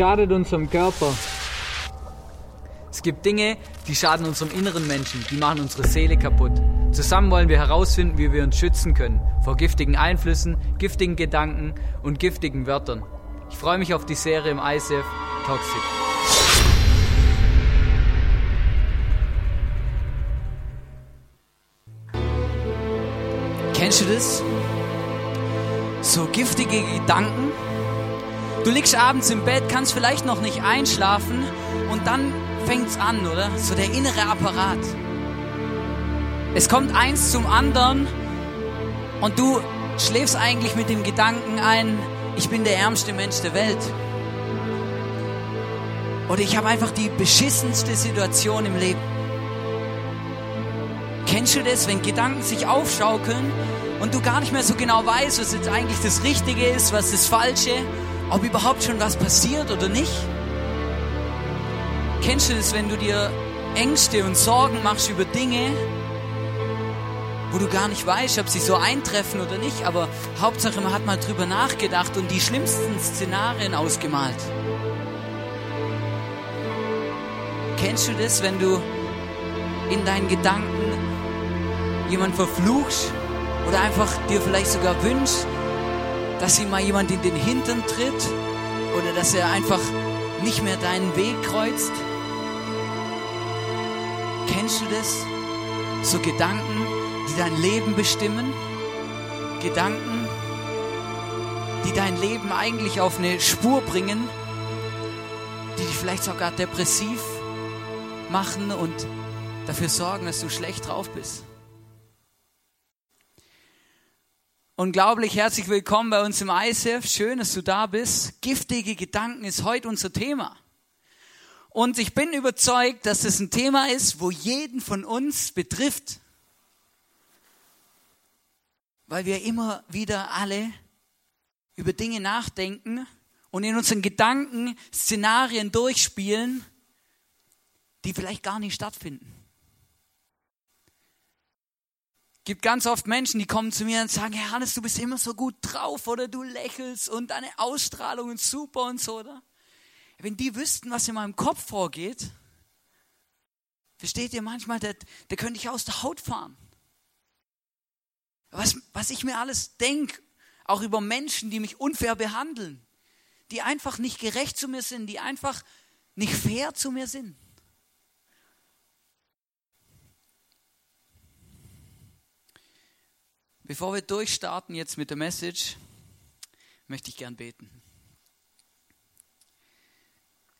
schadet unserem Körper. Es gibt Dinge, die schaden unserem inneren Menschen, die machen unsere Seele kaputt. Zusammen wollen wir herausfinden, wie wir uns schützen können vor giftigen Einflüssen, giftigen Gedanken und giftigen Wörtern. Ich freue mich auf die Serie im ICF Toxic. Kennst du das? So giftige Gedanken. Du liegst abends im Bett, kannst vielleicht noch nicht einschlafen und dann fängt's an, oder? So der innere Apparat. Es kommt eins zum anderen und du schläfst eigentlich mit dem Gedanken ein, ich bin der ärmste Mensch der Welt. Oder ich habe einfach die beschissenste Situation im Leben. Kennst du das, wenn Gedanken sich aufschaukeln und du gar nicht mehr so genau weißt, was jetzt eigentlich das Richtige ist, was das Falsche, ob überhaupt schon was passiert oder nicht? Kennst du das, wenn du dir Ängste und Sorgen machst über Dinge, wo du gar nicht weißt, ob sie so eintreffen oder nicht, aber Hauptsache man hat mal drüber nachgedacht und die schlimmsten Szenarien ausgemalt. Kennst du das, wenn du in deinen Gedanken jemand verfluchst oder einfach dir vielleicht sogar wünschst, dass ihm mal jemand in den Hintern tritt oder dass er einfach nicht mehr deinen Weg kreuzt? Kennst du das? So Gedanken, die dein Leben bestimmen? Gedanken, die dein Leben eigentlich auf eine Spur bringen, die dich vielleicht sogar depressiv machen und dafür sorgen, dass du schlecht drauf bist. Unglaublich herzlich willkommen bei uns im ISF. Schön, dass du da bist. Giftige Gedanken ist heute unser Thema. Und ich bin überzeugt, dass es ein Thema ist, wo jeden von uns betrifft. Weil wir immer wieder alle über Dinge nachdenken und in unseren Gedanken Szenarien durchspielen, die vielleicht gar nicht stattfinden. Es gibt ganz oft Menschen, die kommen zu mir und sagen, Herr Hannes, du bist immer so gut drauf oder du lächelst und deine Ausstrahlung ist super und so, oder? Wenn die wüssten, was in meinem Kopf vorgeht, versteht ihr manchmal, der, der könnte ich aus der Haut fahren. Was, was ich mir alles denke, auch über Menschen, die mich unfair behandeln, die einfach nicht gerecht zu mir sind, die einfach nicht fair zu mir sind. Bevor wir durchstarten jetzt mit der Message, möchte ich gern beten.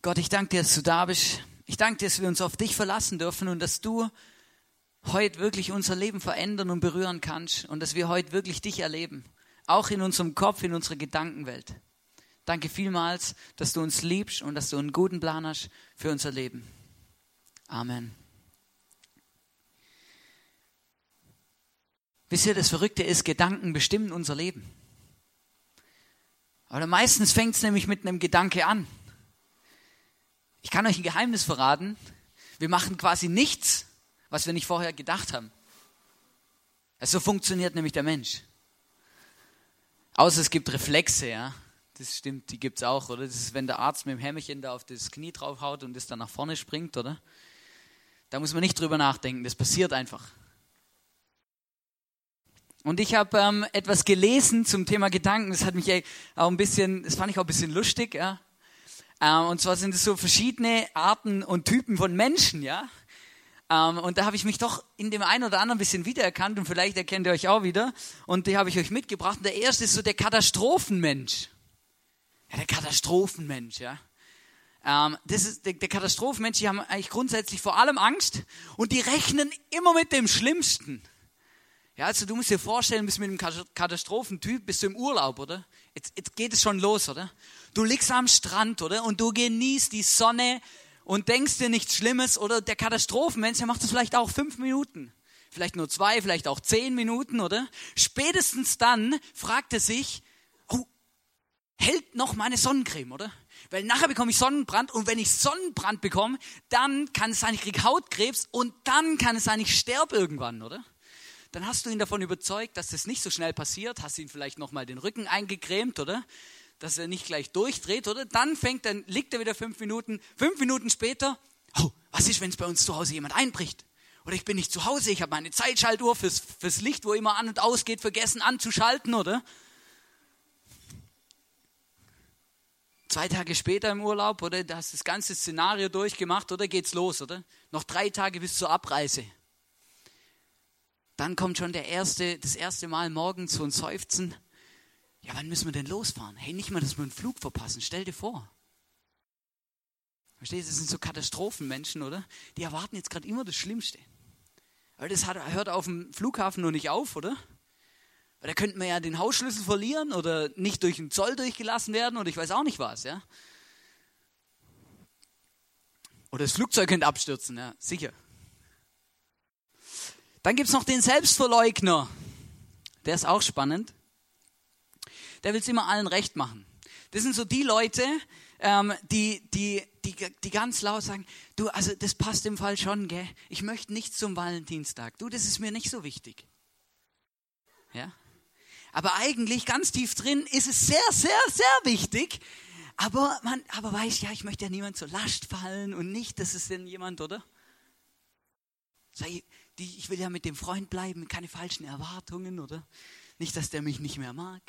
Gott, ich danke dir, dass du da bist. Ich danke dir, dass wir uns auf dich verlassen dürfen und dass du heute wirklich unser Leben verändern und berühren kannst und dass wir heute wirklich dich erleben. Auch in unserem Kopf, in unserer Gedankenwelt. Danke vielmals, dass du uns liebst und dass du einen guten Plan hast für unser Leben. Amen. Wisst ihr, das Verrückte ist, Gedanken bestimmen unser Leben. Aber meistens fängt es nämlich mit einem Gedanke an. Ich kann euch ein Geheimnis verraten. Wir machen quasi nichts, was wir nicht vorher gedacht haben. Also so funktioniert nämlich der Mensch. Außer es gibt Reflexe, ja. Das stimmt, die gibt es auch, oder? Das ist, wenn der Arzt mit dem Hämmerchen da auf das Knie draufhaut und es dann nach vorne springt, oder? Da muss man nicht drüber nachdenken, das passiert einfach. Und ich habe ähm, etwas gelesen zum Thema Gedanken, das hat mich auch ein bisschen, das fand ich auch ein bisschen lustig, ja. Ähm, und zwar sind es so verschiedene Arten und Typen von Menschen, ja. Ähm, und da habe ich mich doch in dem einen oder anderen bisschen wiedererkannt und vielleicht erkennt ihr euch auch wieder. Und die habe ich euch mitgebracht. Und der erste ist so der Katastrophenmensch. Ja, der Katastrophenmensch, ja. Ähm, das ist der, der Katastrophenmensch, die haben eigentlich grundsätzlich vor allem Angst und die rechnen immer mit dem Schlimmsten. Ja, also du musst dir vorstellen, bist mit einem Katastrophentyp, bist du im Urlaub, oder? Jetzt, jetzt geht es schon los, oder? Du liegst am Strand, oder? Und du genießt die Sonne und denkst dir nichts Schlimmes, oder? Der Katastrophenmensch, der macht das vielleicht auch fünf Minuten. Vielleicht nur zwei, vielleicht auch zehn Minuten, oder? Spätestens dann fragt er sich, oh, hält noch meine Sonnencreme, oder? Weil nachher bekomme ich Sonnenbrand und wenn ich Sonnenbrand bekomme, dann kann es sein, ich kriege Hautkrebs und dann kann es sein, ich sterbe irgendwann, oder? Dann hast du ihn davon überzeugt, dass das nicht so schnell passiert, hast ihn vielleicht nochmal den Rücken eingecremt, oder? dass er nicht gleich durchdreht, oder? Dann fängt, dann liegt er wieder fünf Minuten. Fünf Minuten später, oh, was ist, wenn es bei uns zu Hause jemand einbricht? Oder ich bin nicht zu Hause, ich habe meine Zeitschaltuhr fürs, fürs Licht, wo immer an und ausgeht, vergessen anzuschalten, oder? Zwei Tage später im Urlaub, oder? Da hast das ganze Szenario durchgemacht, oder geht's los, oder? Noch drei Tage bis zur Abreise. Dann kommt schon der erste, das erste Mal morgens so ein Seufzen. Ja, wann müssen wir denn losfahren? Hey, nicht mal, dass wir einen Flug verpassen. Stell dir vor. Verstehst du, das sind so Katastrophenmenschen, oder? Die erwarten jetzt gerade immer das Schlimmste. Aber das hat, hört auf dem Flughafen nur nicht auf, oder? Weil da könnten wir ja den Hausschlüssel verlieren oder nicht durch den Zoll durchgelassen werden oder ich weiß auch nicht was, ja? Oder das Flugzeug könnte abstürzen, ja, sicher. Dann gibt es noch den Selbstverleugner. Der ist auch spannend. Der will es immer allen recht machen. Das sind so die Leute, ähm, die, die, die, die ganz laut sagen, du, also das passt im Fall schon, gell? Ich möchte nichts zum Valentinstag. Du, das ist mir nicht so wichtig. Ja? Aber eigentlich ganz tief drin ist es sehr, sehr, sehr wichtig. Aber man, aber weiß ja, ich möchte ja niemand zur Last fallen und nicht, dass es denn jemand, oder? Sei, die, ich will ja mit dem Freund bleiben, keine falschen Erwartungen, oder? Nicht, dass der mich nicht mehr mag.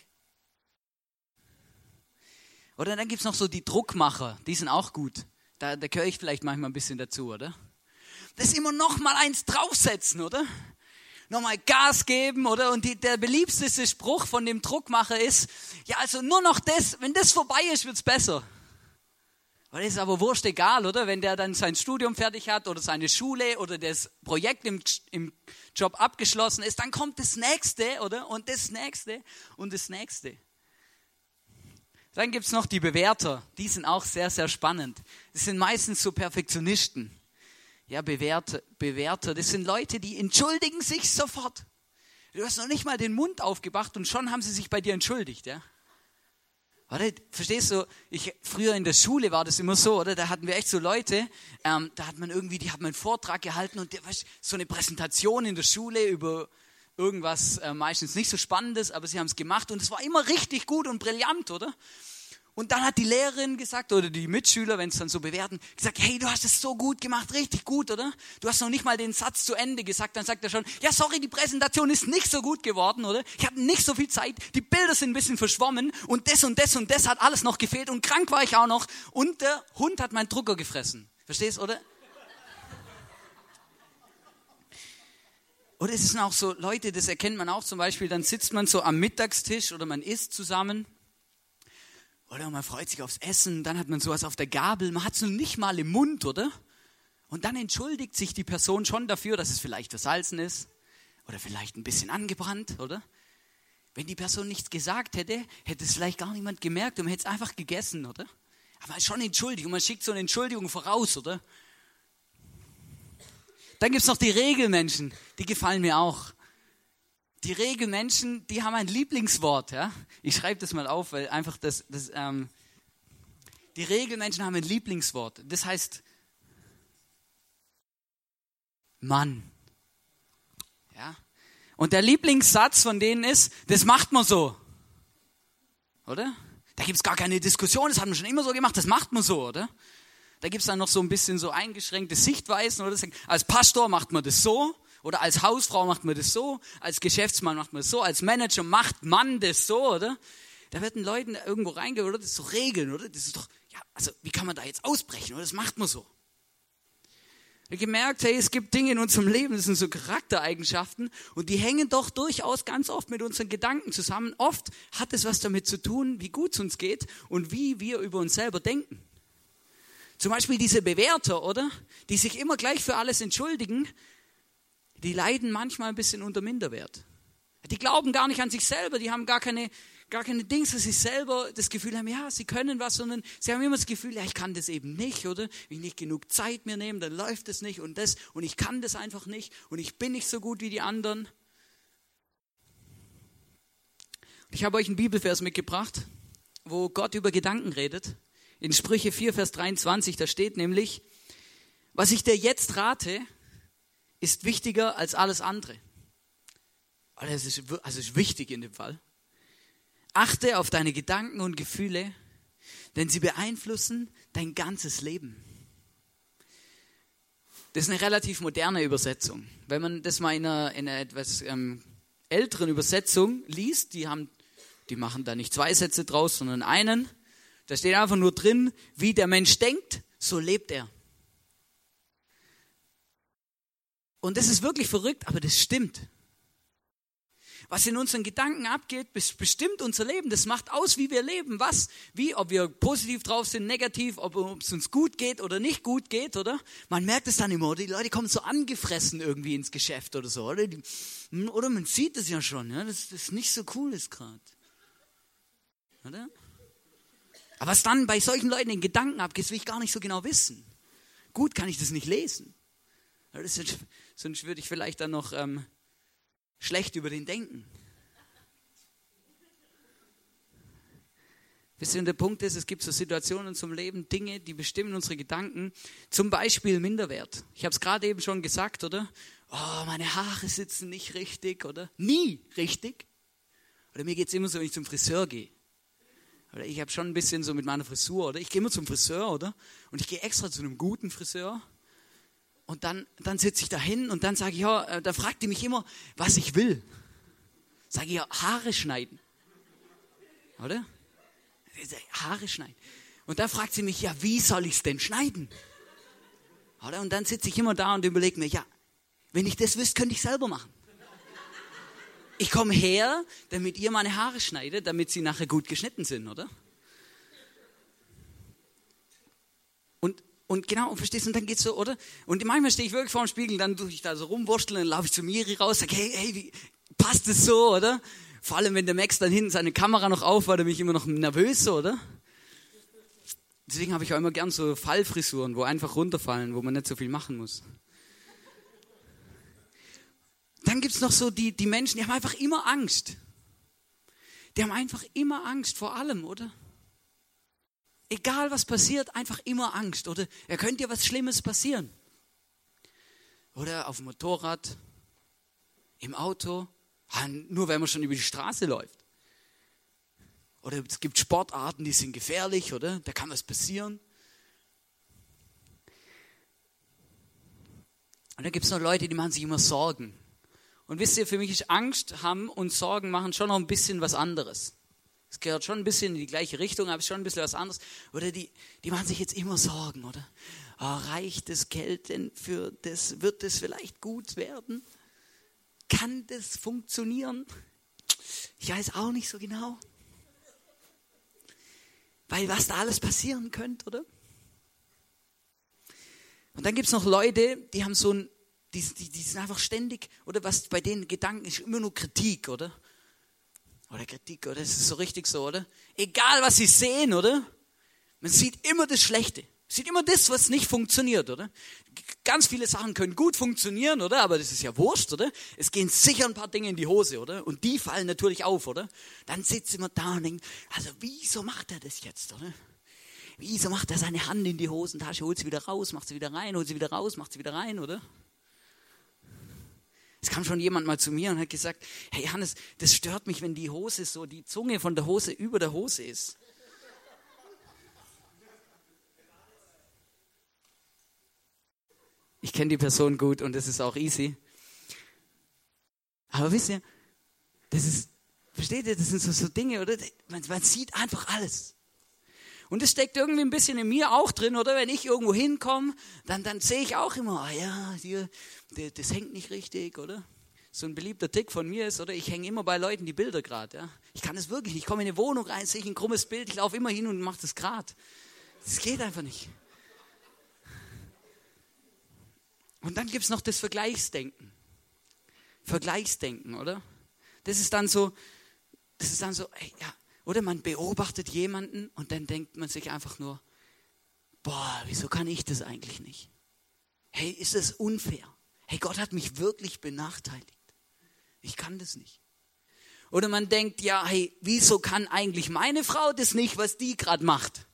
Oder dann gibt es noch so die Druckmacher, die sind auch gut. Da, da gehöre ich vielleicht manchmal ein bisschen dazu, oder? Das immer noch mal eins draufsetzen, oder? Nochmal Gas geben, oder? Und die, der beliebteste Spruch von dem Druckmacher ist, ja, also nur noch das, wenn das vorbei ist, wird es besser. Das ist aber wurscht egal, oder? Wenn der dann sein Studium fertig hat oder seine Schule oder das Projekt im, im Job abgeschlossen ist, dann kommt das nächste, oder? Und das nächste und das nächste. Dann gibt es noch die Bewerter. Die sind auch sehr, sehr spannend. Das sind meistens so Perfektionisten. Ja, Bewerter, Bewerter. Das sind Leute, die entschuldigen sich sofort. Du hast noch nicht mal den Mund aufgemacht und schon haben sie sich bei dir entschuldigt, ja? Oder? Verstehst du? Ich, früher in der Schule war das immer so, oder? Da hatten wir echt so Leute, ähm, da hat man irgendwie, die haben einen Vortrag gehalten und der, weißt, so eine Präsentation in der Schule über irgendwas äh, meistens nicht so Spannendes, aber sie haben es gemacht und es war immer richtig gut und brillant, oder? Und dann hat die Lehrerin gesagt, oder die Mitschüler, wenn es dann so bewerten, gesagt, hey, du hast es so gut gemacht, richtig gut, oder? Du hast noch nicht mal den Satz zu Ende gesagt. Dann sagt er schon, ja, sorry, die Präsentation ist nicht so gut geworden, oder? Ich hatte nicht so viel Zeit, die Bilder sind ein bisschen verschwommen und das und das und das hat alles noch gefehlt und krank war ich auch noch und der Hund hat meinen Drucker gefressen. Verstehst, oder? Oder es sind auch so Leute, das erkennt man auch zum Beispiel, dann sitzt man so am Mittagstisch oder man isst zusammen oder man freut sich aufs Essen, dann hat man sowas auf der Gabel, man hat es noch nicht mal im Mund, oder? Und dann entschuldigt sich die Person schon dafür, dass es vielleicht versalzen ist oder vielleicht ein bisschen angebrannt, oder? Wenn die Person nichts gesagt hätte, hätte es vielleicht gar niemand gemerkt und man hätte es einfach gegessen, oder? Aber schon entschuldigt und man schickt so eine Entschuldigung voraus, oder? Dann gibt es noch die Regelmenschen, die gefallen mir auch die Regelmenschen, die haben ein Lieblingswort. Ja? Ich schreibe das mal auf, weil einfach das, das ähm, die Regelmenschen haben ein Lieblingswort. Das heißt Mann. Ja? Und der Lieblingssatz von denen ist, das macht man so. Oder? Da gibt es gar keine Diskussion, das hat man schon immer so gemacht, das macht man so, oder? Da gibt es dann noch so ein bisschen so eingeschränkte Sichtweisen, oder? Als Pastor macht man das so, oder als Hausfrau macht man das so, als Geschäftsmann macht man das so, als Manager macht man das so, oder? Da werden Leuten irgendwo reingehen, oder? Das ist doch Regeln, oder? Das ist doch, ja, also wie kann man da jetzt ausbrechen, oder? Das macht man so. Habe gemerkt, hey, es gibt Dinge in unserem Leben, das sind so Charaktereigenschaften und die hängen doch durchaus ganz oft mit unseren Gedanken zusammen. Oft hat es was damit zu tun, wie gut es uns geht und wie wir über uns selber denken. Zum Beispiel diese Bewerter, oder? Die sich immer gleich für alles entschuldigen, die leiden manchmal ein bisschen unter Minderwert. Die glauben gar nicht an sich selber, die haben gar keine, gar keine Dings, dass sie selber das Gefühl haben, ja, sie können was, sondern sie haben immer das Gefühl, ja, ich kann das eben nicht, oder? Wenn ich nicht genug Zeit mir nehme, dann läuft es nicht und das und ich kann das einfach nicht und ich bin nicht so gut wie die anderen. Ich habe euch einen Bibelvers mitgebracht, wo Gott über Gedanken redet. In Sprüche 4, Vers 23, da steht nämlich, was ich dir jetzt rate, ist wichtiger als alles andere. Also es ist, also ist wichtig in dem Fall. Achte auf deine Gedanken und Gefühle, denn sie beeinflussen dein ganzes Leben. Das ist eine relativ moderne Übersetzung. Wenn man das mal in einer, in einer etwas ähm, älteren Übersetzung liest, die, haben, die machen da nicht zwei Sätze draus, sondern einen, da steht einfach nur drin, wie der Mensch denkt, so lebt er. Und das ist wirklich verrückt, aber das stimmt. Was in unseren Gedanken abgeht, bestimmt unser Leben. Das macht aus, wie wir leben. Was? Wie? Ob wir positiv drauf sind, negativ, ob, es uns gut geht oder nicht gut geht, oder? Man merkt es dann immer, oder? Die Leute kommen so angefressen irgendwie ins Geschäft oder so, oder? Die, hm, oder man sieht es ja schon, ja? dass das nicht so cool ist gerade. Oder? Aber was dann bei solchen Leuten in Gedanken abgeht, will ich gar nicht so genau wissen. Gut kann ich das nicht lesen. Sonst würde ich vielleicht dann noch ähm, schlecht über den denken. Wisst ihr, der Punkt ist, es gibt so Situationen zum Leben, Dinge, die bestimmen unsere Gedanken. Zum Beispiel Minderwert. Ich habe es gerade eben schon gesagt, oder? Oh, meine Haare sitzen nicht richtig, oder? Nie richtig. Oder mir geht es immer so, wenn ich zum Friseur gehe. Oder ich habe schon ein bisschen so mit meiner Frisur, oder? Ich gehe immer zum Friseur, oder? Und ich gehe extra zu einem guten Friseur. Und dann, dann sitze ich da hin und dann sage ich, ja, äh, da fragt die mich immer, was ich will. Sage ich, ja, Haare schneiden. Oder? Haare schneiden. Und dann fragt sie mich, ja, wie soll ich es denn schneiden? Oder? Und dann sitze ich immer da und überlege mir, ja, wenn ich das wüsste, könnte ich selber machen. Ich komme her, damit ihr meine Haare schneidet, damit sie nachher gut geschnitten sind, oder? Und genau, und verstehst du, und dann geht's so, oder? Und manchmal stehe ich wirklich vor dem Spiegel, dann tue ich da so rumwursteln, dann laufe ich zu Miri raus, sage, hey, hey, wie, passt das so, oder? Vor allem, wenn der Max dann hinten seine Kamera noch auf war, dann bin ich immer noch nervös, oder? Deswegen habe ich auch immer gern so Fallfrisuren, wo einfach runterfallen, wo man nicht so viel machen muss. Dann gibt's noch so die, die Menschen, die haben einfach immer Angst. Die haben einfach immer Angst vor allem, oder? Egal was passiert, einfach immer Angst. Oder er könnte ja was Schlimmes passieren. Oder auf dem Motorrad, im Auto, nur wenn man schon über die Straße läuft. Oder es gibt Sportarten, die sind gefährlich, oder? Da kann was passieren. Und da gibt es noch Leute, die machen sich immer Sorgen. Und wisst ihr, für mich ist Angst haben und Sorgen machen schon noch ein bisschen was anderes. Es gehört schon ein bisschen in die gleiche Richtung, aber es ist schon ein bisschen was anderes. Oder die, die machen sich jetzt immer Sorgen, oder? Oh, reicht das Geld denn für das? Wird das vielleicht gut werden? Kann das funktionieren? Ich weiß auch nicht so genau. Weil was da alles passieren könnte, oder? Und dann gibt es noch Leute, die haben so ein, die, die, die sind einfach ständig, oder was bei denen Gedanken ist, immer nur Kritik, oder? Oder Kritik, oder? Das ist so richtig so, oder? Egal, was sie sehen, oder? Man sieht immer das Schlechte. Sieht immer das, was nicht funktioniert, oder? Ganz viele Sachen können gut funktionieren, oder? Aber das ist ja wurscht, oder? Es gehen sicher ein paar Dinge in die Hose, oder? Und die fallen natürlich auf, oder? Dann sitzt immer da und denkt, also wieso macht er das jetzt, oder? Wieso macht er seine Hand in die Hosentasche, holt sie wieder raus, macht sie wieder rein, holt sie wieder raus, macht sie wieder rein, oder? Es kam schon jemand mal zu mir und hat gesagt, hey Hannes, das stört mich, wenn die Hose so, die Zunge von der Hose über der Hose ist. Ich kenne die Person gut und das ist auch easy. Aber wisst ihr, das ist, versteht ihr, das sind so, so Dinge, oder? Man, man sieht einfach alles. Und das steckt irgendwie ein bisschen in mir auch drin, oder? Wenn ich irgendwo hinkomme, dann, dann sehe ich auch immer, ah ja, hier, das hängt nicht richtig, oder? So ein beliebter Tick von mir ist, oder? Ich hänge immer bei Leuten die Bilder gerade, ja? Ich kann das wirklich nicht. Ich komme in eine Wohnung rein, sehe ich ein krummes Bild, ich laufe immer hin und mache das gerade. Das geht einfach nicht. Und dann gibt es noch das Vergleichsdenken. Vergleichsdenken, oder? Das ist dann so, das ist dann so, ey, ja, oder man beobachtet jemanden und dann denkt man sich einfach nur, boah, wieso kann ich das eigentlich nicht? Hey, ist das unfair? Hey, Gott hat mich wirklich benachteiligt. Ich kann das nicht. Oder man denkt, ja, hey, wieso kann eigentlich meine Frau das nicht, was die gerade macht?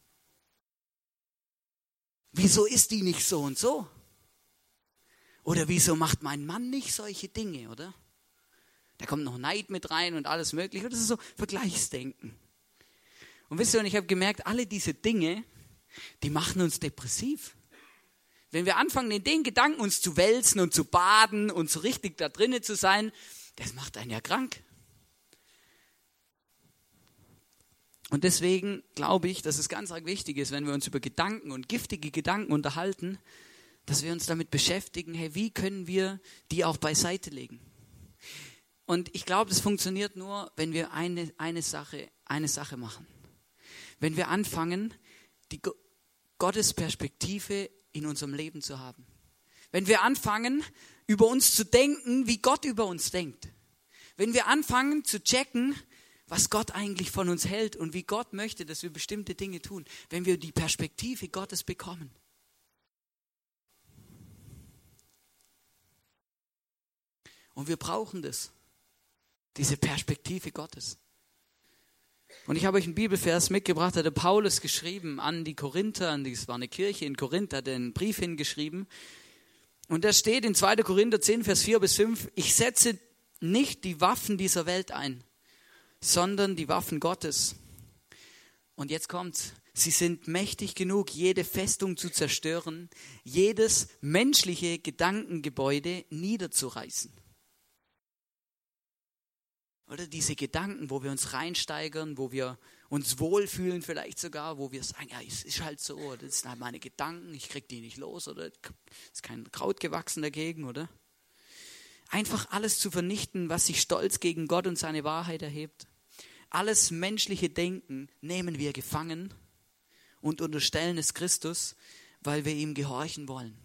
Wieso ist die nicht so und so? Oder wieso macht mein Mann nicht solche Dinge, oder? Da kommt noch Neid mit rein und alles mögliche. Und das ist so Vergleichsdenken. Und wisst ihr, und ich habe gemerkt, alle diese Dinge, die machen uns depressiv. Wenn wir anfangen, in den Gedanken uns zu wälzen und zu baden und so richtig da drinnen zu sein, das macht einen ja krank. Und deswegen glaube ich, dass es ganz arg wichtig ist, wenn wir uns über Gedanken und giftige Gedanken unterhalten, dass wir uns damit beschäftigen, hey, wie können wir die auch beiseite legen? Und ich glaube, das funktioniert nur, wenn wir eine, eine, Sache, eine Sache machen. Wenn wir anfangen, die Gottes Perspektive in unserem Leben zu haben. Wenn wir anfangen, über uns zu denken, wie Gott über uns denkt. Wenn wir anfangen zu checken, was Gott eigentlich von uns hält und wie Gott möchte, dass wir bestimmte Dinge tun. Wenn wir die Perspektive Gottes bekommen. Und wir brauchen das, diese Perspektive Gottes. Und ich habe euch einen Bibelvers mitgebracht, hat der Paulus geschrieben an die Korinther, das war eine Kirche in Korinth, hat einen Brief hingeschrieben. Und da steht in 2. Korinther 10, Vers 4 bis 5, ich setze nicht die Waffen dieser Welt ein, sondern die Waffen Gottes. Und jetzt kommt's. Sie sind mächtig genug, jede Festung zu zerstören, jedes menschliche Gedankengebäude niederzureißen. Oder diese Gedanken, wo wir uns reinsteigern, wo wir uns wohlfühlen vielleicht sogar, wo wir sagen, ja, es ist halt so, das sind halt meine Gedanken, ich krieg die nicht los, oder ist kein Kraut gewachsen dagegen, oder? Einfach alles zu vernichten, was sich stolz gegen Gott und seine Wahrheit erhebt. Alles menschliche Denken nehmen wir gefangen und unterstellen es Christus, weil wir ihm gehorchen wollen.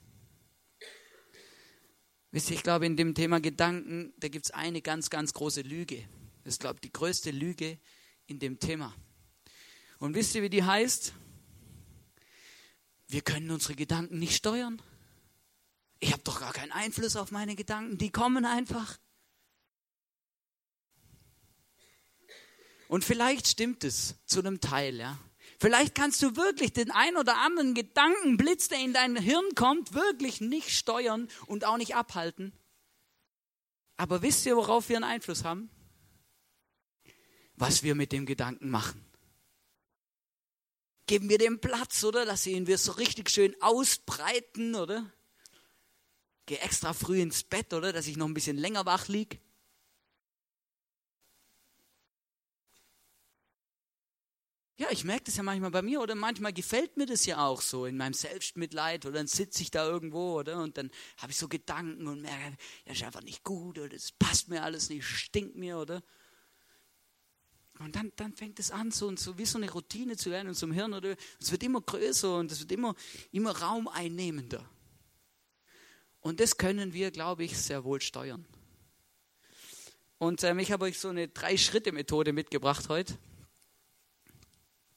Wisst ihr, ich glaube, in dem Thema Gedanken, da gibt es eine ganz, ganz große Lüge. Das ist, glaube ich, die größte Lüge in dem Thema. Und wisst ihr, wie die heißt? Wir können unsere Gedanken nicht steuern. Ich habe doch gar keinen Einfluss auf meine Gedanken, die kommen einfach. Und vielleicht stimmt es zu einem Teil, ja. Vielleicht kannst du wirklich den ein oder anderen Gedankenblitz, der in dein Hirn kommt, wirklich nicht steuern und auch nicht abhalten. Aber wisst ihr, worauf wir einen Einfluss haben? Was wir mit dem Gedanken machen. Geben wir dem Platz, oder? Dass ihn wir so richtig schön ausbreiten, oder? Geh extra früh ins Bett, oder? Dass ich noch ein bisschen länger wach liege. Ja, ich merke das ja manchmal bei mir oder manchmal gefällt mir das ja auch so in meinem Selbstmitleid oder dann sitze ich da irgendwo oder und dann habe ich so Gedanken und merke, das ist einfach nicht gut oder das passt mir alles nicht, stinkt mir oder und dann, dann fängt es an, so, so wie so eine Routine zu werden in unserem Hirn oder es wird immer größer und es wird immer, immer raumeinnehmender. Und das können wir, glaube ich, sehr wohl steuern. Und ähm, ich habe euch so eine Drei-Schritte-Methode mitgebracht heute.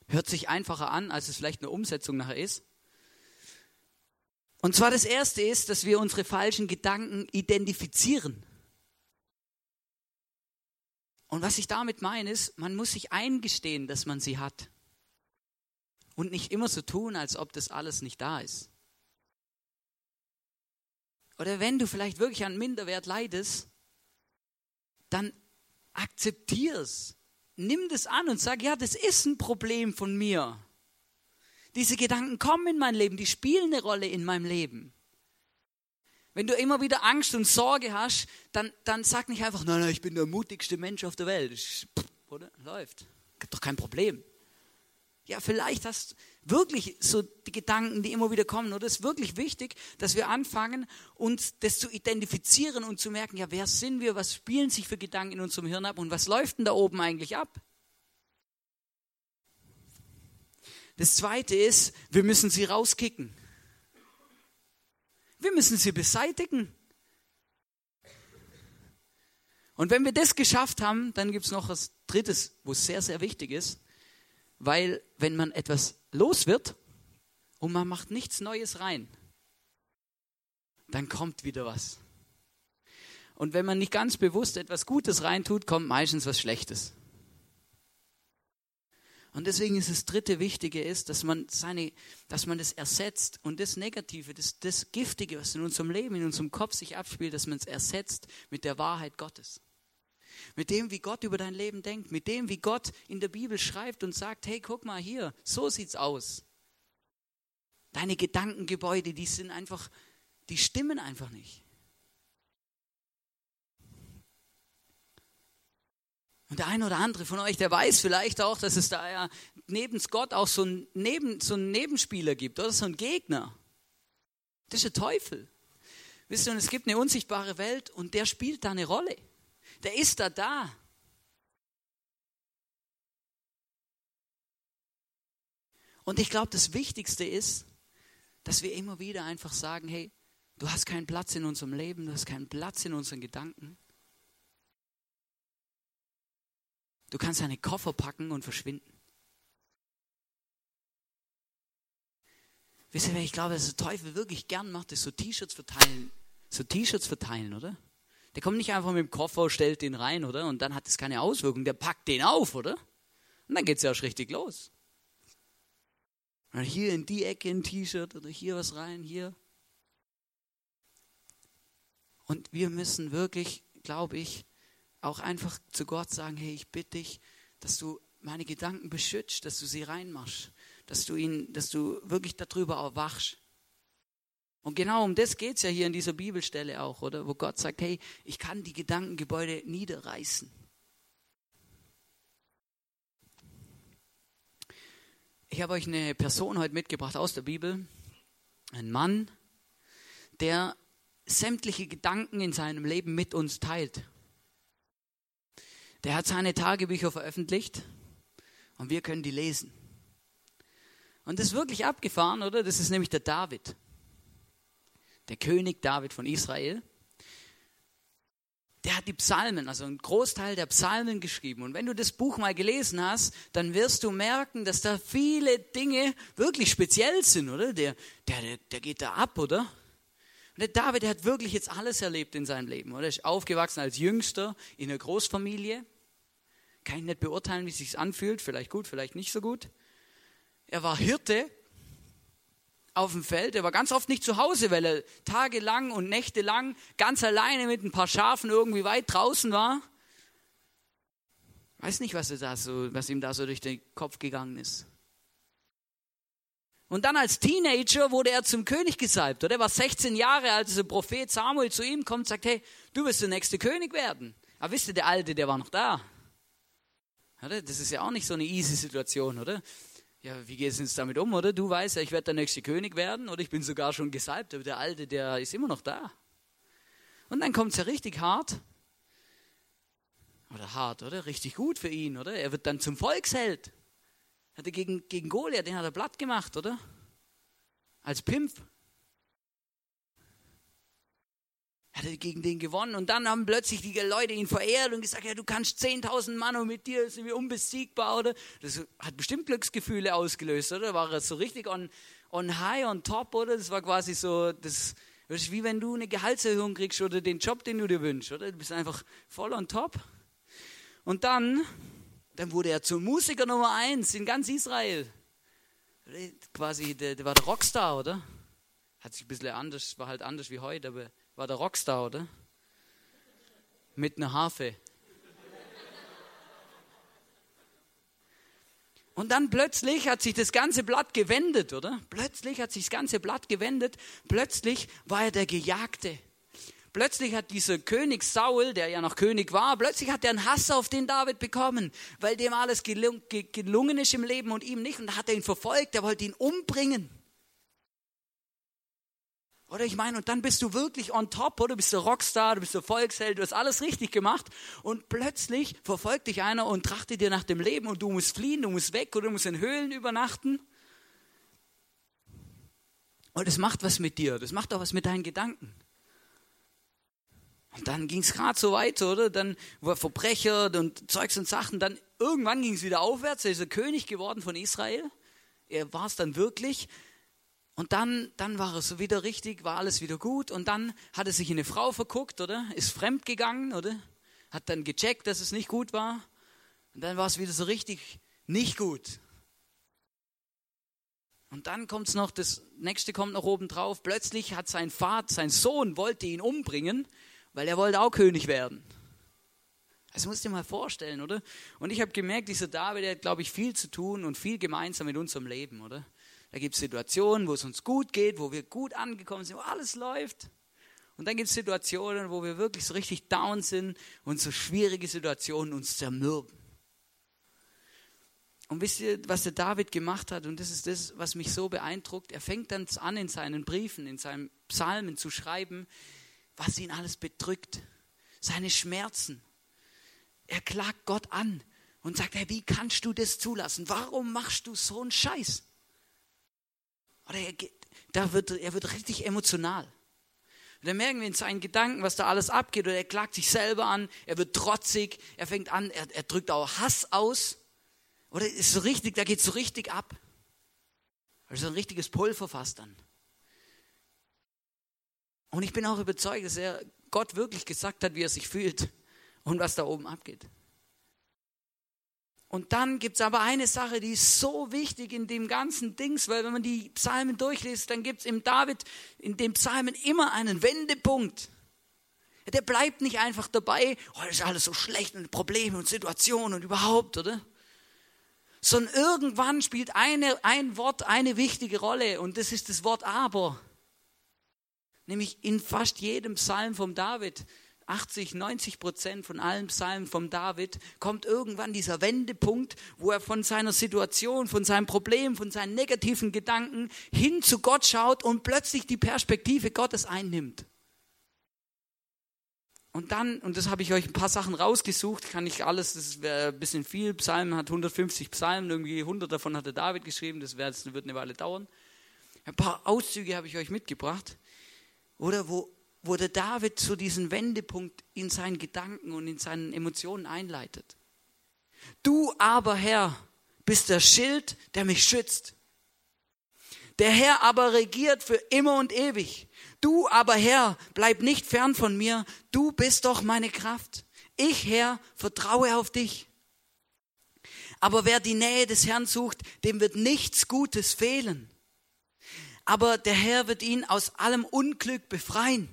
Hört sich einfacher an, als es vielleicht eine Umsetzung nachher ist. Und zwar das erste ist, dass wir unsere falschen Gedanken identifizieren. Und was ich damit meine, ist, man muss sich eingestehen, dass man sie hat. Und nicht immer so tun, als ob das alles nicht da ist. Oder wenn du vielleicht wirklich an Minderwert leidest, dann akzeptier's nimm das an und sag, ja, das ist ein Problem von mir. Diese Gedanken kommen in mein Leben, die spielen eine Rolle in meinem Leben. Wenn du immer wieder Angst und Sorge hast, dann, dann sag nicht einfach, nein, nein, ich bin der mutigste Mensch auf der Welt. Ich, oder? Läuft. Gibt doch kein Problem. Ja, vielleicht hast du wirklich so die Gedanken, die immer wieder kommen. Oder es ist wirklich wichtig, dass wir anfangen, uns das zu identifizieren und zu merken, ja, wer sind wir, was spielen sich für Gedanken in unserem Hirn ab und was läuft denn da oben eigentlich ab? Das zweite ist, wir müssen sie rauskicken. Wir müssen sie beseitigen. Und wenn wir das geschafft haben, dann gibt es noch was Drittes, wo es sehr, sehr wichtig ist. Weil wenn man etwas los wird und man macht nichts Neues rein, dann kommt wieder was. Und wenn man nicht ganz bewusst etwas Gutes reintut, kommt meistens was Schlechtes. Und deswegen ist das dritte Wichtige ist, dass man seine, dass man das ersetzt und das Negative, das, das Giftige, was in unserem Leben, in unserem Kopf sich abspielt, dass man es ersetzt mit der Wahrheit Gottes. Mit dem, wie Gott über dein Leben denkt, mit dem, wie Gott in der Bibel schreibt und sagt, hey, guck mal hier, so sieht's aus. Deine Gedankengebäude, die sind einfach, die stimmen einfach nicht. Und der eine oder andere von euch, der weiß vielleicht auch, dass es da ja neben Gott auch so einen, Neben, so einen Nebenspieler gibt, oder so einen Gegner. Das ist der Teufel. Wisst ihr, und es gibt eine unsichtbare Welt und der spielt da eine Rolle. Der ist da da. Und ich glaube, das Wichtigste ist, dass wir immer wieder einfach sagen, hey, du hast keinen Platz in unserem Leben, du hast keinen Platz in unseren Gedanken. Du kannst deine Koffer packen und verschwinden. Wisst ihr, ich glaube, dass der Teufel wirklich gern macht, ist so T-Shirts verteilen. So T-Shirts verteilen, oder? Der kommt nicht einfach mit dem Koffer, stellt den rein, oder? Und dann hat es keine Auswirkung. Der packt den auf, oder? Und dann geht es ja auch richtig los. Und hier in die Ecke ein T-Shirt oder hier was rein, hier. Und wir müssen wirklich, glaube ich, auch einfach zu Gott sagen, hey, ich bitte dich, dass du meine Gedanken beschützt, dass du sie reinmachst, dass du ihn, dass du wirklich darüber erwachst. Und genau um das geht es ja hier in dieser Bibelstelle auch, oder? Wo Gott sagt, hey, ich kann die Gedankengebäude niederreißen. Ich habe euch eine Person heute mitgebracht aus der Bibel, ein Mann, der sämtliche Gedanken in seinem Leben mit uns teilt. Der hat seine Tagebücher veröffentlicht und wir können die lesen. Und das ist wirklich abgefahren, oder? Das ist nämlich der David. Der König David von Israel. Der hat die Psalmen, also einen Großteil der Psalmen geschrieben. Und wenn du das Buch mal gelesen hast, dann wirst du merken, dass da viele Dinge wirklich speziell sind, oder? Der, der, der geht da ab, oder? Und der David, der hat wirklich jetzt alles erlebt in seinem Leben. Oder? Er ist aufgewachsen als Jüngster in einer Großfamilie kann ich nicht beurteilen, wie es sich anfühlt, vielleicht gut, vielleicht nicht so gut. Er war Hirte auf dem Feld, er war ganz oft nicht zu Hause, weil er tagelang und nächtelang ganz alleine mit ein paar Schafen irgendwie weit draußen war. Weiß nicht, was, so, was ihm da so durch den Kopf gegangen ist. Und dann als Teenager wurde er zum König gesalbt. Oder? Er war 16 Jahre alt, als der Prophet Samuel zu ihm kommt und sagt, hey, du wirst der nächste König werden. Aber wisst ihr, der Alte, der war noch da. Das ist ja auch nicht so eine easy Situation, oder? Ja, wie geht es uns damit um, oder? Du weißt ja, ich werde der nächste König werden oder ich bin sogar schon gesalbt, aber der Alte, der ist immer noch da. Und dann kommt es ja richtig hart. Oder hart, oder? Richtig gut für ihn, oder? Er wird dann zum Volksheld. Hat er gegen, gegen Goliath, den hat er platt gemacht, oder? Als Pimp. Er gegen den gewonnen und dann haben plötzlich die Leute ihn verehrt und gesagt, ja, du kannst 10.000 Mann und mit dir sind wir unbesiegbar, oder? Das hat bestimmt Glücksgefühle ausgelöst, oder? War er so richtig on, on high, on top, oder? Das war quasi so, das, das ist wie wenn du eine Gehaltserhöhung kriegst oder den Job, den du dir wünschst, oder? Du bist einfach voll on top. Und dann, dann wurde er zum Musiker Nummer eins in ganz Israel. Quasi, der, der war der Rockstar, oder? Hat sich ein bisschen anders, war halt anders wie heute, aber war der Rockstar, oder? Mit einer Harfe. Und dann plötzlich hat sich das ganze Blatt gewendet, oder? Plötzlich hat sich das ganze Blatt gewendet. Plötzlich war er der Gejagte. Plötzlich hat dieser König Saul, der ja noch König war, plötzlich hat er einen Hass auf den David bekommen, weil dem alles gelungen ist im Leben und ihm nicht. Und da hat er ihn verfolgt, er wollte ihn umbringen. Oder ich meine, und dann bist du wirklich on top, oder? Du bist der Rockstar, du bist der Volksheld, du hast alles richtig gemacht. Und plötzlich verfolgt dich einer und trachtet dir nach dem Leben und du musst fliehen, du musst weg oder du musst in Höhlen übernachten. Und das macht was mit dir, das macht auch was mit deinen Gedanken. Und dann ging es gerade so weiter, oder? Dann war Verbrecher und Zeugs und Sachen. Dann irgendwann ging es wieder aufwärts. Er ist der König geworden von Israel. Er war es dann wirklich. Und dann, dann war es wieder richtig, war alles wieder gut. Und dann hat er sich in eine Frau verguckt, oder? Ist fremd gegangen, oder? Hat dann gecheckt, dass es nicht gut war. Und dann war es wieder so richtig nicht gut. Und dann kommt es noch, das nächste kommt noch oben drauf. Plötzlich hat sein Vater, sein Sohn wollte ihn umbringen, weil er wollte auch König werden. Das musst du dir mal vorstellen, oder? Und ich habe gemerkt, dieser David, der hat, glaube ich, viel zu tun und viel gemeinsam mit unserem Leben, oder? Da gibt es Situationen, wo es uns gut geht, wo wir gut angekommen sind, wo alles läuft. Und dann gibt es Situationen, wo wir wirklich so richtig down sind und so schwierige Situationen uns zermürben. Und wisst ihr, was der David gemacht hat? Und das ist das, was mich so beeindruckt. Er fängt dann an, in seinen Briefen, in seinen Psalmen zu schreiben, was ihn alles bedrückt. Seine Schmerzen. Er klagt Gott an und sagt, hey, wie kannst du das zulassen? Warum machst du so einen Scheiß? Oder er, da wird, er wird richtig emotional. Und dann merken wir in seinen Gedanken, was da alles abgeht. Oder er klagt sich selber an, er wird trotzig, er fängt an, er, er drückt auch Hass aus. Oder ist so richtig, da geht es so richtig ab. Also ein richtiges Pulver fast dann. Und ich bin auch überzeugt, dass er Gott wirklich gesagt hat, wie er sich fühlt und was da oben abgeht. Und dann gibt es aber eine Sache, die ist so wichtig in dem ganzen Dings, weil wenn man die Psalmen durchliest, dann gibt es im David, in den Psalmen immer einen Wendepunkt. Der bleibt nicht einfach dabei, oh, das ist alles so schlecht und Probleme und Situationen und überhaupt, oder? Sondern irgendwann spielt eine, ein Wort eine wichtige Rolle und das ist das Wort aber. Nämlich in fast jedem Psalm vom David 80, 90 Prozent von allen Psalmen vom David kommt irgendwann dieser Wendepunkt, wo er von seiner Situation, von seinem Problem, von seinen negativen Gedanken hin zu Gott schaut und plötzlich die Perspektive Gottes einnimmt. Und dann, und das habe ich euch ein paar Sachen rausgesucht, kann ich alles, das wäre ein bisschen viel, Psalmen hat 150 Psalmen, irgendwie 100 davon hatte David geschrieben, das wird eine Weile dauern. Ein paar Auszüge habe ich euch mitgebracht, oder wo der David zu diesem Wendepunkt in seinen Gedanken und in seinen Emotionen einleitet. Du aber, Herr, bist der Schild, der mich schützt. Der Herr aber regiert für immer und ewig. Du aber, Herr, bleib nicht fern von mir. Du bist doch meine Kraft. Ich, Herr, vertraue auf dich. Aber wer die Nähe des Herrn sucht, dem wird nichts Gutes fehlen. Aber der Herr wird ihn aus allem Unglück befreien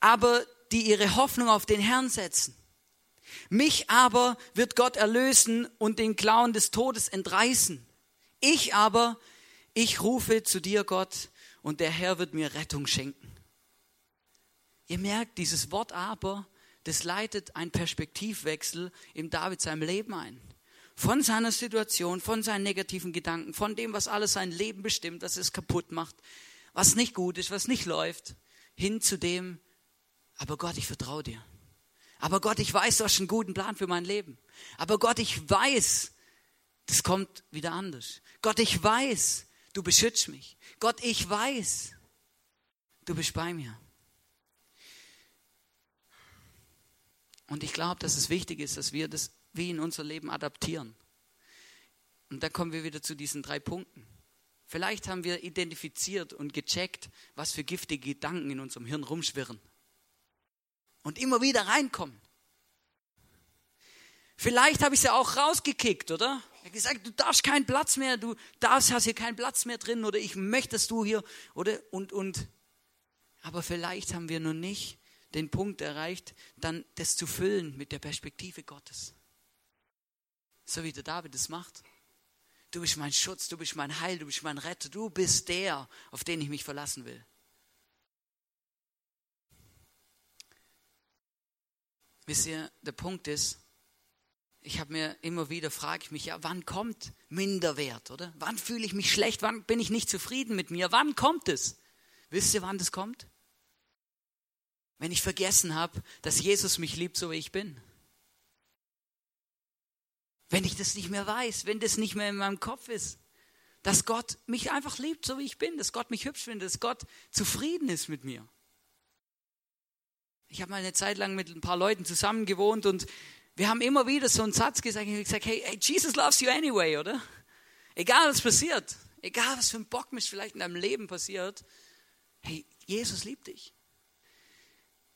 aber die ihre Hoffnung auf den Herrn setzen. Mich aber wird Gott erlösen und den Klauen des Todes entreißen. Ich aber, ich rufe zu dir, Gott, und der Herr wird mir Rettung schenken. Ihr merkt, dieses Wort aber, das leitet einen Perspektivwechsel im David seinem Leben ein. Von seiner Situation, von seinen negativen Gedanken, von dem, was alles sein Leben bestimmt, was es kaputt macht, was nicht gut ist, was nicht läuft, hin zu dem, aber Gott, ich vertraue dir. Aber Gott, ich weiß, du hast einen guten Plan für mein Leben. Aber Gott, ich weiß, das kommt wieder anders. Gott, ich weiß, du beschützt mich. Gott, ich weiß, du bist bei mir. Und ich glaube, dass es wichtig ist, dass wir das wie in unser Leben adaptieren. Und da kommen wir wieder zu diesen drei Punkten. Vielleicht haben wir identifiziert und gecheckt, was für giftige Gedanken in unserem Hirn rumschwirren und immer wieder reinkommen. Vielleicht habe ich sie auch rausgekickt, oder? Ich habe gesagt, du darfst keinen Platz mehr, du darfst, hast hier keinen Platz mehr drin oder ich möchte, dass du hier, oder? Und, und. Aber vielleicht haben wir noch nicht den Punkt erreicht, dann das zu füllen mit der Perspektive Gottes. So wie der David es macht. Du bist mein Schutz, du bist mein Heil, du bist mein Retter, du bist der, auf den ich mich verlassen will. Wisst ihr, der Punkt ist, ich habe mir immer wieder, frage ich mich, ja, wann kommt Minderwert, oder? Wann fühle ich mich schlecht? Wann bin ich nicht zufrieden mit mir? Wann kommt es? Wisst ihr, wann das kommt? Wenn ich vergessen habe, dass Jesus mich liebt, so wie ich bin. Wenn ich das nicht mehr weiß, wenn das nicht mehr in meinem Kopf ist, dass Gott mich einfach liebt, so wie ich bin, dass Gott mich hübsch findet, dass Gott zufrieden ist mit mir. Ich habe mal eine Zeit lang mit ein paar Leuten zusammen gewohnt und wir haben immer wieder so einen Satz gesagt, ich habe gesagt, hey, hey, Jesus loves you anyway, oder? Egal was passiert, egal was für ein Bockmist vielleicht in deinem Leben passiert, hey, Jesus liebt dich.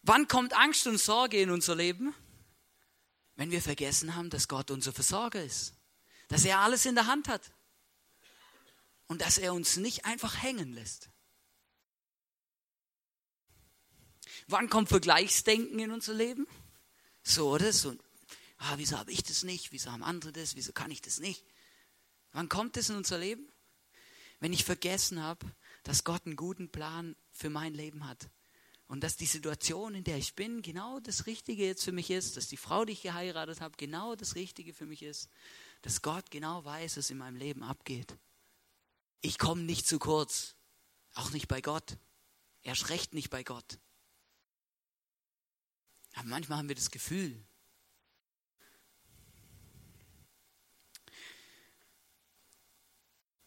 Wann kommt Angst und Sorge in unser Leben? Wenn wir vergessen haben, dass Gott unser Versorger ist, dass er alles in der Hand hat und dass er uns nicht einfach hängen lässt. Wann kommt Vergleichsdenken in unser Leben? So, oder? So, ah, wieso habe ich das nicht? Wieso haben andere das? Wieso kann ich das nicht? Wann kommt das in unser Leben? Wenn ich vergessen habe, dass Gott einen guten Plan für mein Leben hat. Und dass die Situation, in der ich bin, genau das Richtige jetzt für mich ist, dass die Frau, die ich geheiratet habe, genau das Richtige für mich ist, dass Gott genau weiß, was in meinem Leben abgeht. Ich komme nicht zu kurz, auch nicht bei Gott. Erst recht nicht bei Gott. Aber manchmal haben wir das Gefühl.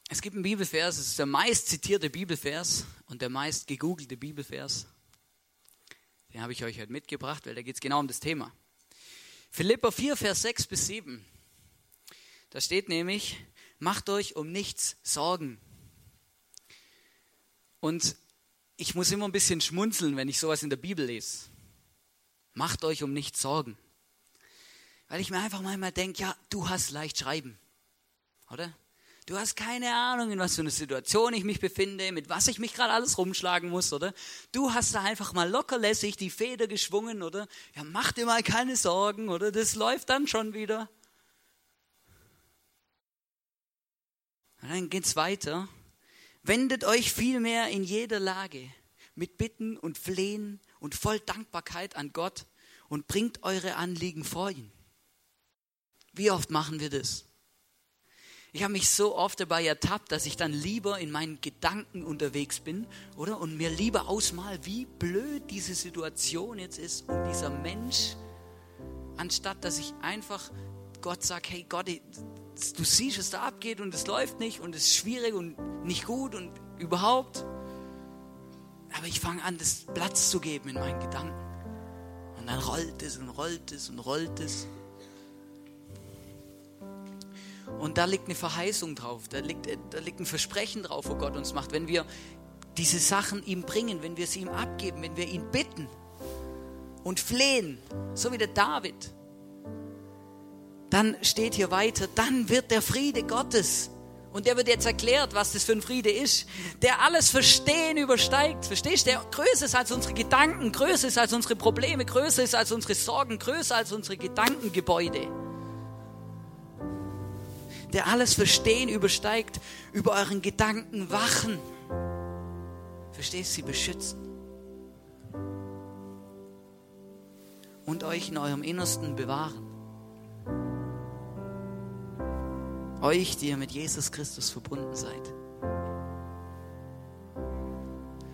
Es gibt einen Bibelvers, es ist der meist zitierte Bibelvers und der meist gegoogelte Bibelvers. Den habe ich euch heute mitgebracht, weil da geht es genau um das Thema. Philippa 4, Vers 6 bis 7. Da steht nämlich, macht euch um nichts Sorgen. Und ich muss immer ein bisschen schmunzeln, wenn ich sowas in der Bibel lese. Macht euch um nichts Sorgen. Weil ich mir einfach manchmal denke, ja, du hast leicht schreiben. Oder? Du hast keine Ahnung, in was für einer Situation ich mich befinde, mit was ich mich gerade alles rumschlagen muss, oder? Du hast da einfach mal lockerlässig die Feder geschwungen, oder? Ja, mach dir mal keine Sorgen, oder? Das läuft dann schon wieder. Und dann geht's weiter. Wendet euch vielmehr in jeder Lage mit Bitten und Flehen und voll Dankbarkeit an Gott und bringt eure Anliegen vor ihn. Wie oft machen wir das? Ich habe mich so oft dabei ertappt, dass ich dann lieber in meinen Gedanken unterwegs bin, oder? Und mir lieber ausmal, wie blöd diese Situation jetzt ist und dieser Mensch, anstatt dass ich einfach Gott sage, hey Gott, du siehst, was da abgeht und es läuft nicht und es ist schwierig und nicht gut und überhaupt. Aber ich fange an, das Platz zu geben in meinen Gedanken. Und dann rollt es und rollt es und rollt es. Und da liegt eine Verheißung drauf, da liegt, da liegt ein Versprechen drauf, wo Gott uns macht. Wenn wir diese Sachen ihm bringen, wenn wir sie ihm abgeben, wenn wir ihn bitten und flehen, so wie der David, dann steht hier weiter, dann wird der Friede Gottes, und der wird jetzt erklärt, was das für ein Friede ist, der alles Verstehen übersteigt. Verstehst du? Der größer ist als unsere Gedanken, größer ist als unsere Probleme, größer ist als unsere Sorgen, größer als unsere Gedankengebäude der alles Verstehen übersteigt, über euren Gedanken wachen. Verstehst du, sie beschützen. Und euch in eurem Innersten bewahren. Euch, die ihr mit Jesus Christus verbunden seid.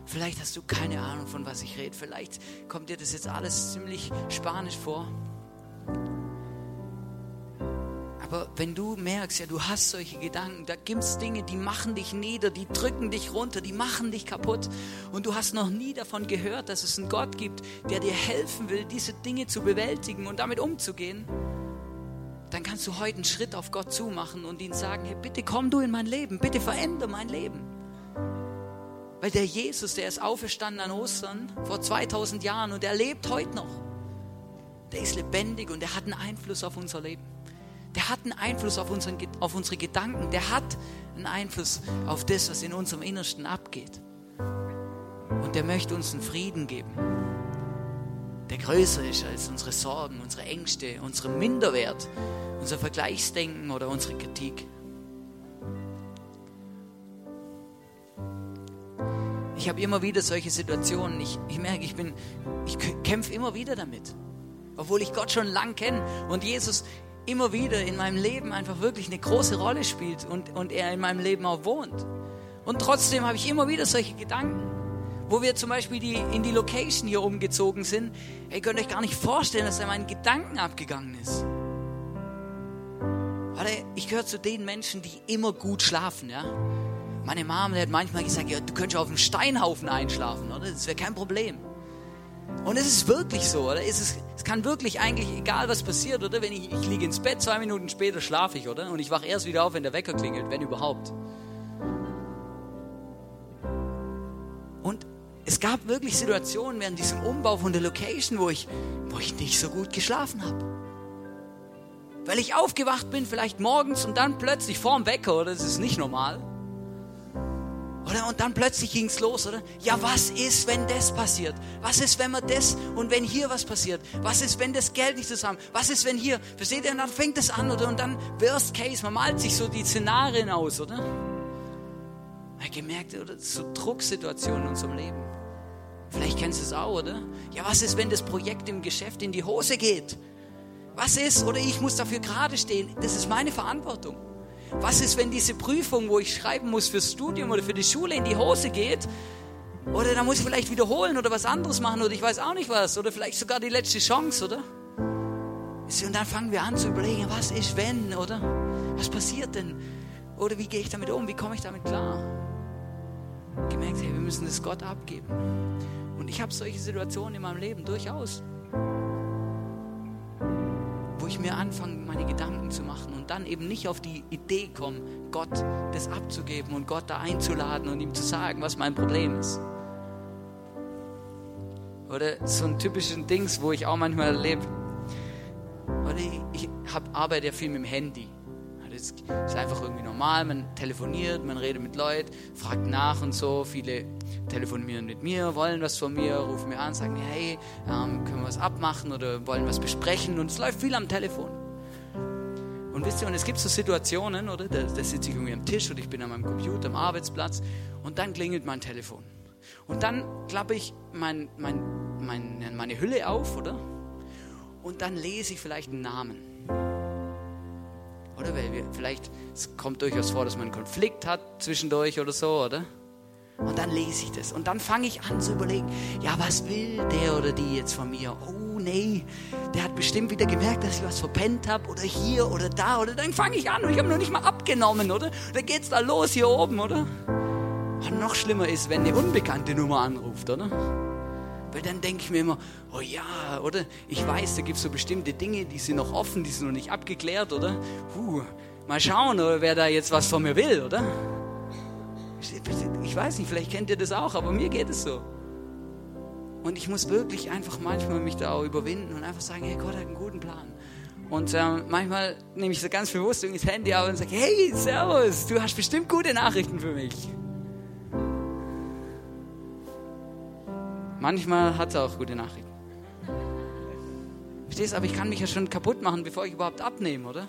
Vielleicht hast du keine Ahnung, von was ich rede. Vielleicht kommt dir das jetzt alles ziemlich spanisch vor. Aber wenn du merkst, ja, du hast solche Gedanken, da gibt es Dinge, die machen dich nieder, die drücken dich runter, die machen dich kaputt. Und du hast noch nie davon gehört, dass es einen Gott gibt, der dir helfen will, diese Dinge zu bewältigen und damit umzugehen. Dann kannst du heute einen Schritt auf Gott zumachen und ihn sagen, hey, bitte komm du in mein Leben, bitte verändere mein Leben. Weil der Jesus, der ist auferstanden an Ostern vor 2000 Jahren und er lebt heute noch. Der ist lebendig und er hat einen Einfluss auf unser Leben der hat einen Einfluss auf, unseren, auf unsere Gedanken, der hat einen Einfluss auf das, was in unserem Innersten abgeht. Und der möchte uns einen Frieden geben, der größer ist als unsere Sorgen, unsere Ängste, unsere Minderwert, unser Vergleichsdenken oder unsere Kritik. Ich habe immer wieder solche Situationen. Ich, ich merke, ich ich kämpfe immer wieder damit, obwohl ich Gott schon lang kenne und Jesus immer wieder in meinem Leben einfach wirklich eine große Rolle spielt und, und er in meinem Leben auch wohnt. Und trotzdem habe ich immer wieder solche Gedanken, wo wir zum Beispiel die, in die Location hier umgezogen sind. Ihr könnt euch gar nicht vorstellen, dass er meinen Gedanken abgegangen ist. Ich gehöre zu den Menschen, die immer gut schlafen. Ja? Meine Mama hat manchmal gesagt, ja, du könntest auf einem Steinhaufen einschlafen, oder? Das wäre kein Problem. Und es ist wirklich so, oder? Es, ist, es kann wirklich eigentlich, egal was passiert, oder? Wenn ich, ich liege ins Bett, zwei Minuten später schlafe ich, oder? Und ich wache erst wieder auf, wenn der Wecker klingelt, wenn überhaupt. Und es gab wirklich Situationen während diesem Umbau von der Location, wo ich, wo ich nicht so gut geschlafen habe. Weil ich aufgewacht bin, vielleicht morgens und dann plötzlich vorm Wecker, oder? Das ist nicht normal. Oder? Und dann plötzlich ging es los, oder? Ja, was ist, wenn das passiert? Was ist, wenn man das und wenn hier was passiert? Was ist, wenn das Geld nicht zusammen? Was ist, wenn hier? Versteht ihr? Und dann fängt es an, oder? Und dann Worst Case, man malt sich so die Szenarien aus, oder? Ich gemerkt, oder? So Drucksituationen in unserem Leben. Vielleicht kennst du es auch, oder? Ja, was ist, wenn das Projekt im Geschäft in die Hose geht? Was ist, oder ich muss dafür gerade stehen? Das ist meine Verantwortung. Was ist, wenn diese Prüfung, wo ich schreiben muss fürs Studium oder für die Schule, in die Hose geht? Oder da muss ich vielleicht wiederholen oder was anderes machen oder ich weiß auch nicht was. Oder vielleicht sogar die letzte Chance, oder? Und dann fangen wir an zu überlegen, was ist, wenn, oder? Was passiert denn? Oder wie gehe ich damit um? Wie komme ich damit klar? Gemerkt, hey, wir müssen das Gott abgeben. Und ich habe solche Situationen in meinem Leben durchaus wo ich mir anfange, meine Gedanken zu machen und dann eben nicht auf die Idee komme, Gott das abzugeben und Gott da einzuladen und ihm zu sagen, was mein Problem ist. Oder so ein typisches Dings, wo ich auch manchmal erlebe. Oder ich, ich hab, arbeite ja viel mit dem Handy. Das ist einfach irgendwie normal. Man telefoniert, man redet mit Leuten, fragt nach und so. Viele telefonieren mit mir, wollen was von mir, rufen mir an, sagen hey, ähm, können wir was abmachen oder wollen was besprechen. Und es läuft viel am Telefon. Und wisst ihr, und es gibt so Situationen, oder? Da, da sitze ich irgendwie am Tisch oder ich bin an meinem Computer am Arbeitsplatz und dann klingelt mein Telefon. Und dann klappe ich mein, mein, mein, meine Hülle auf, oder? Und dann lese ich vielleicht einen Namen. Oder? Weil wir, vielleicht, es kommt durchaus vor, dass man einen Konflikt hat zwischendurch oder so, oder? Und dann lese ich das. Und dann fange ich an zu überlegen, ja, was will der oder die jetzt von mir? Oh nee, der hat bestimmt wieder gemerkt, dass ich was verpennt habe oder hier oder da. Oder dann fange ich an und ich habe noch nicht mal abgenommen, oder? Dann geht's da los hier oben, oder? Und noch schlimmer ist, wenn eine unbekannte Nummer anruft, oder? Weil dann denke ich mir immer, oh ja, oder? Ich weiß, da gibt es so bestimmte Dinge, die sind noch offen, die sind noch nicht abgeklärt, oder? Puh, mal schauen, oder wer da jetzt was von mir will, oder? Ich weiß nicht, vielleicht kennt ihr das auch, aber mir geht es so. Und ich muss wirklich einfach manchmal mich da auch überwinden und einfach sagen, hey, Gott hat einen guten Plan. Und äh, manchmal nehme ich so ganz bewusst das Handy auf und sage, hey, Servus, du hast bestimmt gute Nachrichten für mich. Manchmal hat es auch gute Nachrichten. Verstehst du, aber ich kann mich ja schon kaputt machen, bevor ich überhaupt abnehme, oder?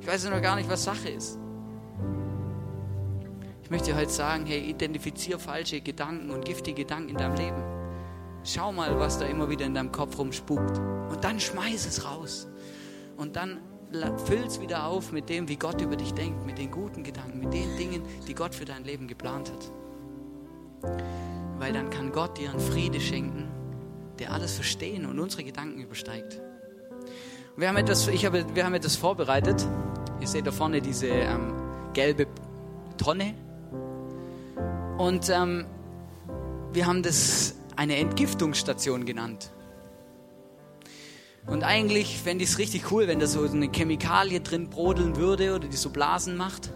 Ich weiß ja noch gar nicht, was Sache ist. Ich möchte heute sagen, hey, identifiziere falsche Gedanken und giftige Gedanken in deinem Leben. Schau mal, was da immer wieder in deinem Kopf rumspukt. Und dann schmeiß es raus. Und dann füll es wieder auf mit dem, wie Gott über dich denkt, mit den guten Gedanken, mit den Dingen, die Gott für dein Leben geplant hat weil dann kann Gott dir einen Friede schenken, der alles Verstehen und unsere Gedanken übersteigt. Wir haben etwas, ich habe, wir haben etwas vorbereitet. Ihr seht da vorne diese ähm, gelbe Tonne. Und ähm, wir haben das eine Entgiftungsstation genannt. Und eigentlich fände ich es richtig cool, wenn da so eine Chemikalie drin brodeln würde oder die so Blasen macht.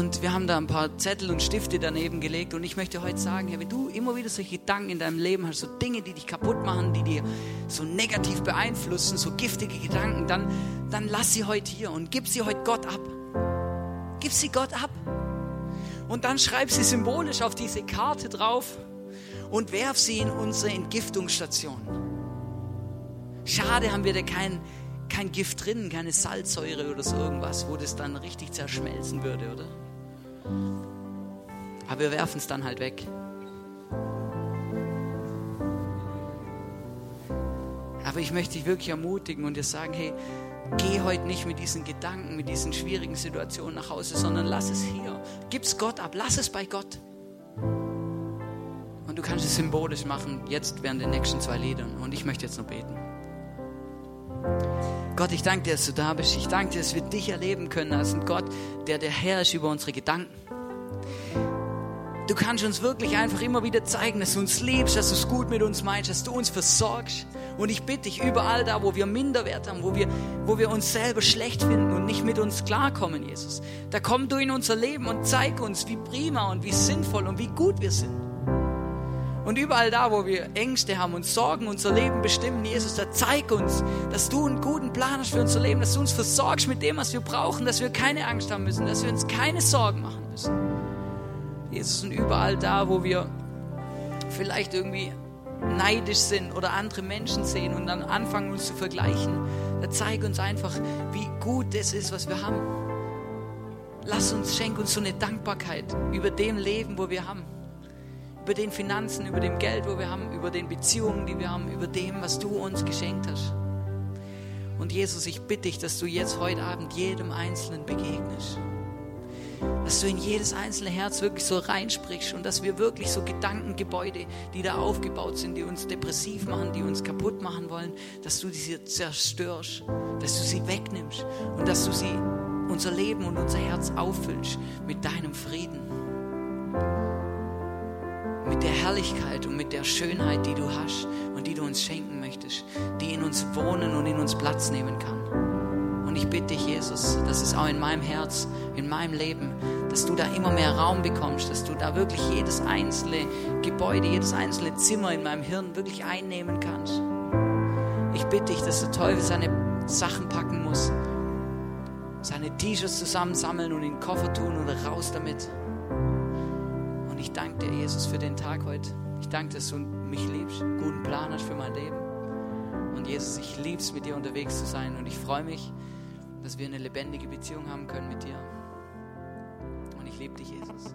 Und wir haben da ein paar Zettel und Stifte daneben gelegt. Und ich möchte heute sagen, ja, wenn du immer wieder solche Gedanken in deinem Leben hast, so Dinge, die dich kaputt machen, die dir so negativ beeinflussen, so giftige Gedanken, dann, dann lass sie heute hier und gib sie heute Gott ab. Gib sie Gott ab. Und dann schreib sie symbolisch auf diese Karte drauf und werf sie in unsere Entgiftungsstation. Schade haben wir da kein, kein Gift drin, keine Salzsäure oder so irgendwas, wo das dann richtig zerschmelzen würde, oder? Aber wir werfen es dann halt weg. Aber ich möchte dich wirklich ermutigen und dir sagen, hey, geh heute nicht mit diesen Gedanken, mit diesen schwierigen Situationen nach Hause, sondern lass es hier. Gib's Gott ab, lass es bei Gott. Und du kannst es symbolisch machen, jetzt während den nächsten zwei Liedern. Und ich möchte jetzt noch beten. Gott, ich danke dir, dass du da bist. Ich danke dir, dass wir dich erleben können als ein Gott, der der Herr ist über unsere Gedanken. Du kannst uns wirklich einfach immer wieder zeigen, dass du uns liebst, dass du es gut mit uns meinst, dass du uns versorgst. Und ich bitte dich, überall da, wo wir Minderwert haben, wo wir, wo wir uns selber schlecht finden und nicht mit uns klarkommen, Jesus, da komm du in unser Leben und zeig uns, wie prima und wie sinnvoll und wie gut wir sind. Und überall da, wo wir Ängste haben und Sorgen unser Leben bestimmen, Jesus, da zeig uns, dass du einen guten Plan hast für unser Leben, dass du uns versorgst mit dem, was wir brauchen, dass wir keine Angst haben müssen, dass wir uns keine Sorgen machen müssen. Jesus, und überall da, wo wir vielleicht irgendwie neidisch sind oder andere Menschen sehen und dann anfangen uns zu vergleichen, da zeig uns einfach, wie gut das ist, was wir haben. Lass uns, schenk uns so eine Dankbarkeit über dem Leben, wo wir haben. Über den Finanzen, über dem Geld, wo wir haben, über den Beziehungen, die wir haben, über dem, was du uns geschenkt hast. Und Jesus, ich bitte dich, dass du jetzt heute Abend jedem Einzelnen begegnest dass du in jedes einzelne Herz wirklich so reinsprichst und dass wir wirklich so Gedankengebäude, die da aufgebaut sind, die uns depressiv machen, die uns kaputt machen wollen, dass du diese zerstörst, dass du sie wegnimmst und dass du sie, unser Leben und unser Herz auffüllst mit deinem Frieden, mit der Herrlichkeit und mit der Schönheit, die du hast und die du uns schenken möchtest, die in uns wohnen und in uns Platz nehmen kann. Und ich bitte dich, Jesus, dass es auch in meinem Herz, in meinem Leben, dass du da immer mehr Raum bekommst, dass du da wirklich jedes einzelne Gebäude, jedes einzelne Zimmer in meinem Hirn wirklich einnehmen kannst. Ich bitte dich, dass der Teufel seine Sachen packen muss, seine T-Shirts zusammensammeln und in den Koffer tun oder raus damit. Ich danke dir, Jesus, für den Tag heute. Ich danke, dass du mich liebst, einen guten Plan hast für mein Leben. Und Jesus, ich liebe es, mit dir unterwegs zu sein. Und ich freue mich, dass wir eine lebendige Beziehung haben können mit dir. Und ich liebe dich, Jesus.